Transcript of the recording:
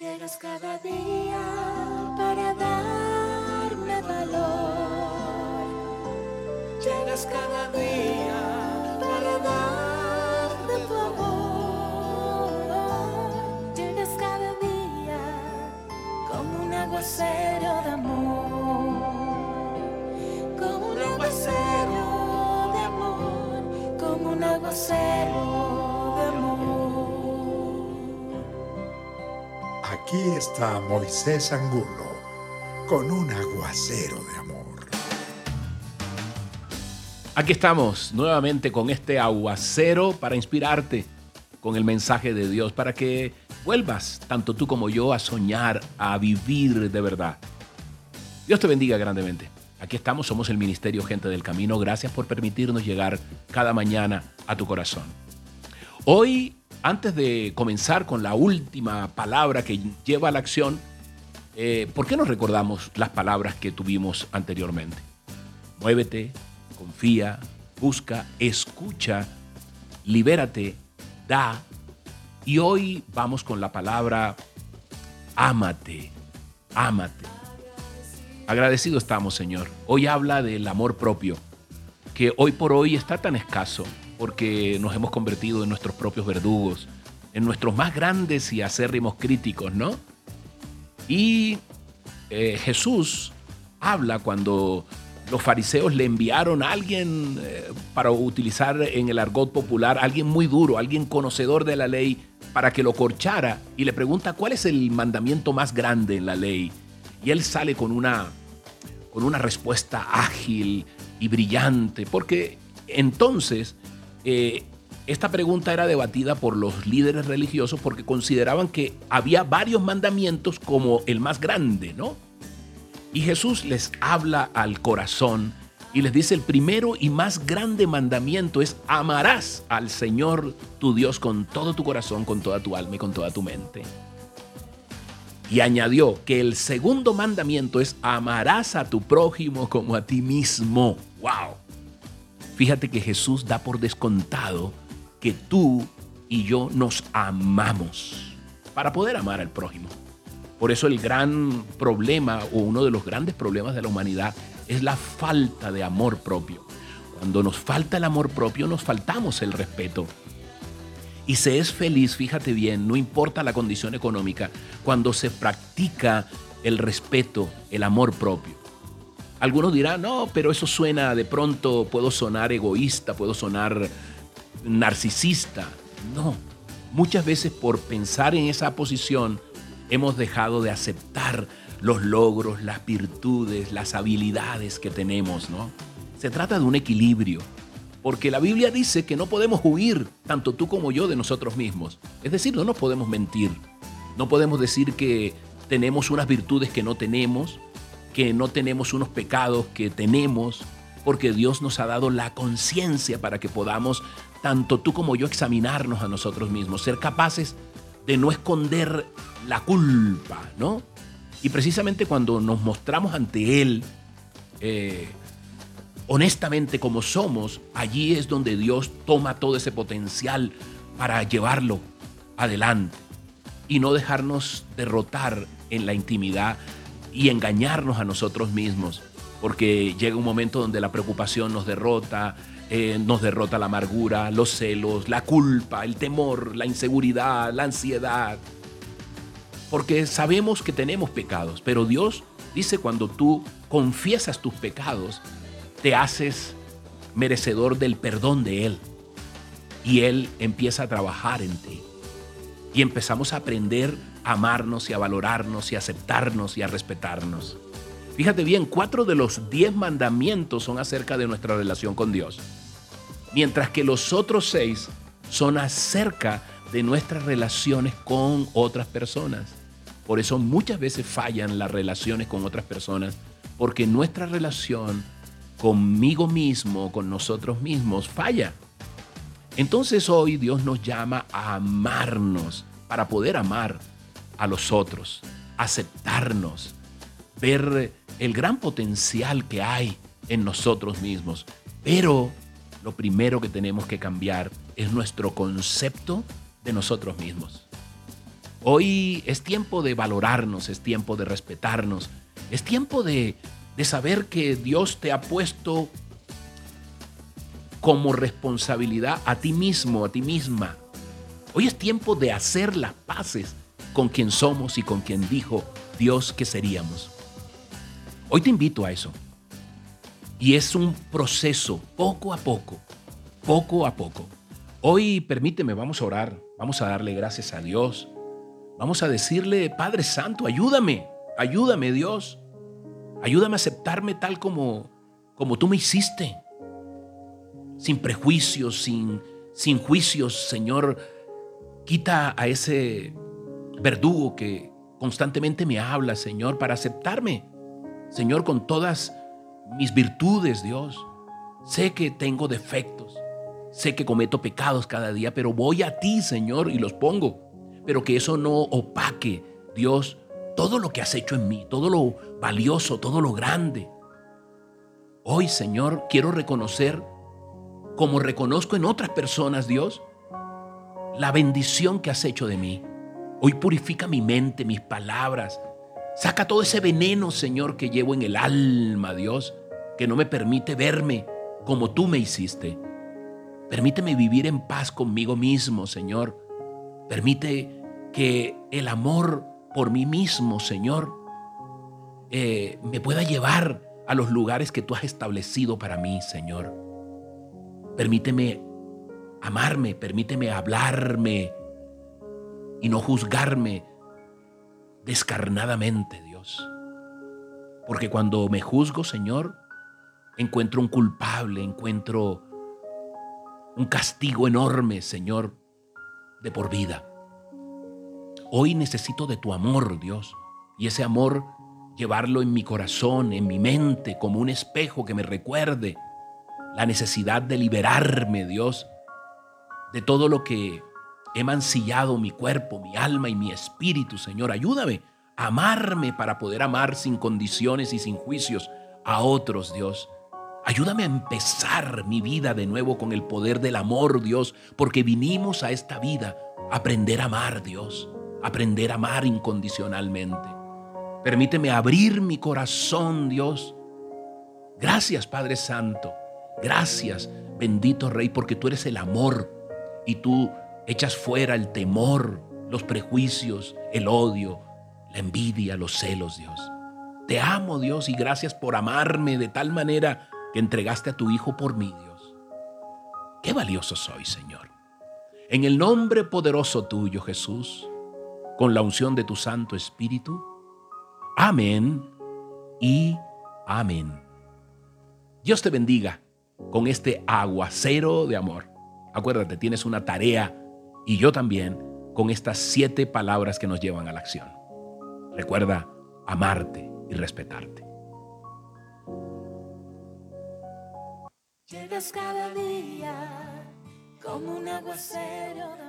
Llegas cada día para darme valor. Llegas cada día para darme tu amor. Llegas cada día como un aguacero Aquí está Moisés Angulo con un aguacero de amor. Aquí estamos nuevamente con este aguacero para inspirarte con el mensaje de Dios, para que vuelvas, tanto tú como yo, a soñar, a vivir de verdad. Dios te bendiga grandemente. Aquí estamos, somos el Ministerio Gente del Camino. Gracias por permitirnos llegar cada mañana a tu corazón. Hoy, antes de comenzar con la última palabra que lleva a la acción, eh, ¿por qué no recordamos las palabras que tuvimos anteriormente? Muévete, confía, busca, escucha, libérate, da. Y hoy vamos con la palabra ámate, ámate. Agradecido estamos, Señor. Hoy habla del amor propio, que hoy por hoy está tan escaso porque nos hemos convertido en nuestros propios verdugos, en nuestros más grandes y acérrimos críticos, ¿no? Y eh, Jesús habla cuando los fariseos le enviaron a alguien, eh, para utilizar en el argot popular, alguien muy duro, alguien conocedor de la ley, para que lo corchara y le pregunta cuál es el mandamiento más grande en la ley. Y él sale con una, con una respuesta ágil y brillante, porque entonces eh, esta pregunta era debatida por los líderes religiosos porque consideraban que había varios mandamientos como el más grande, ¿no? Y Jesús les habla al corazón y les dice el primero y más grande mandamiento es amarás al Señor tu Dios con todo tu corazón, con toda tu alma y con toda tu mente. Y añadió que el segundo mandamiento es amarás a tu prójimo como a ti mismo. ¡Wow! Fíjate que Jesús da por descontado que tú y yo nos amamos para poder amar al prójimo. Por eso el gran problema o uno de los grandes problemas de la humanidad es la falta de amor propio. Cuando nos falta el amor propio nos faltamos el respeto. Y se es feliz, fíjate bien, no importa la condición económica, cuando se practica el respeto, el amor propio. Algunos dirán, no, pero eso suena de pronto, puedo sonar egoísta, puedo sonar narcisista. No, muchas veces por pensar en esa posición hemos dejado de aceptar los logros, las virtudes, las habilidades que tenemos, ¿no? Se trata de un equilibrio, porque la Biblia dice que no podemos huir, tanto tú como yo, de nosotros mismos. Es decir, no nos podemos mentir, no podemos decir que tenemos unas virtudes que no tenemos, que no tenemos unos pecados que tenemos, porque Dios nos ha dado la conciencia para que podamos, tanto tú como yo, examinarnos a nosotros mismos, ser capaces de no esconder la culpa, ¿no? Y precisamente cuando nos mostramos ante Él, eh, honestamente como somos, allí es donde Dios toma todo ese potencial para llevarlo adelante y no dejarnos derrotar en la intimidad y engañarnos a nosotros mismos, porque llega un momento donde la preocupación nos derrota, eh, nos derrota la amargura, los celos, la culpa, el temor, la inseguridad, la ansiedad. Porque sabemos que tenemos pecados, pero Dios dice cuando tú confiesas tus pecados, te haces merecedor del perdón de Él. Y Él empieza a trabajar en ti. Y empezamos a aprender a amarnos y a valorarnos y a aceptarnos y a respetarnos. Fíjate bien, cuatro de los diez mandamientos son acerca de nuestra relación con Dios, mientras que los otros seis son acerca de nuestras relaciones con otras personas. Por eso muchas veces fallan las relaciones con otras personas, porque nuestra relación conmigo mismo, con nosotros mismos, falla. Entonces hoy Dios nos llama a amarnos para poder amar a los otros, aceptarnos, ver el gran potencial que hay en nosotros mismos. Pero lo primero que tenemos que cambiar es nuestro concepto de nosotros mismos. Hoy es tiempo de valorarnos, es tiempo de respetarnos, es tiempo de, de saber que Dios te ha puesto como responsabilidad a ti mismo, a ti misma. Hoy es tiempo de hacer las paces con quien somos y con quien dijo Dios que seríamos. Hoy te invito a eso. Y es un proceso poco a poco, poco a poco. Hoy permíteme, vamos a orar, vamos a darle gracias a Dios. Vamos a decirle, Padre Santo, ayúdame, ayúdame Dios. Ayúdame a aceptarme tal como, como tú me hiciste sin prejuicios, sin, sin juicios, Señor. Quita a ese verdugo que constantemente me habla, Señor, para aceptarme, Señor, con todas mis virtudes, Dios. Sé que tengo defectos, sé que cometo pecados cada día, pero voy a ti, Señor, y los pongo. Pero que eso no opaque, Dios, todo lo que has hecho en mí, todo lo valioso, todo lo grande. Hoy, Señor, quiero reconocer como reconozco en otras personas, Dios, la bendición que has hecho de mí. Hoy purifica mi mente, mis palabras. Saca todo ese veneno, Señor, que llevo en el alma, Dios, que no me permite verme como tú me hiciste. Permíteme vivir en paz conmigo mismo, Señor. Permite que el amor por mí mismo, Señor, eh, me pueda llevar a los lugares que tú has establecido para mí, Señor. Permíteme amarme, permíteme hablarme y no juzgarme descarnadamente, Dios. Porque cuando me juzgo, Señor, encuentro un culpable, encuentro un castigo enorme, Señor, de por vida. Hoy necesito de tu amor, Dios, y ese amor llevarlo en mi corazón, en mi mente, como un espejo que me recuerde la necesidad de liberarme, Dios, de todo lo que he mancillado mi cuerpo, mi alma y mi espíritu, Señor. Ayúdame a amarme para poder amar sin condiciones y sin juicios a otros, Dios. Ayúdame a empezar mi vida de nuevo con el poder del amor, Dios, porque vinimos a esta vida a aprender a amar, Dios, aprender a amar incondicionalmente. Permíteme abrir mi corazón, Dios. Gracias, Padre Santo Gracias, bendito Rey, porque tú eres el amor y tú echas fuera el temor, los prejuicios, el odio, la envidia, los celos, Dios. Te amo, Dios, y gracias por amarme de tal manera que entregaste a tu Hijo por mí, Dios. Qué valioso soy, Señor. En el nombre poderoso tuyo, Jesús, con la unción de tu Santo Espíritu. Amén y amén. Dios te bendiga con este aguacero de amor. Acuérdate, tienes una tarea y yo también con estas siete palabras que nos llevan a la acción. Recuerda amarte y respetarte. Llegas cada día como un aguacero de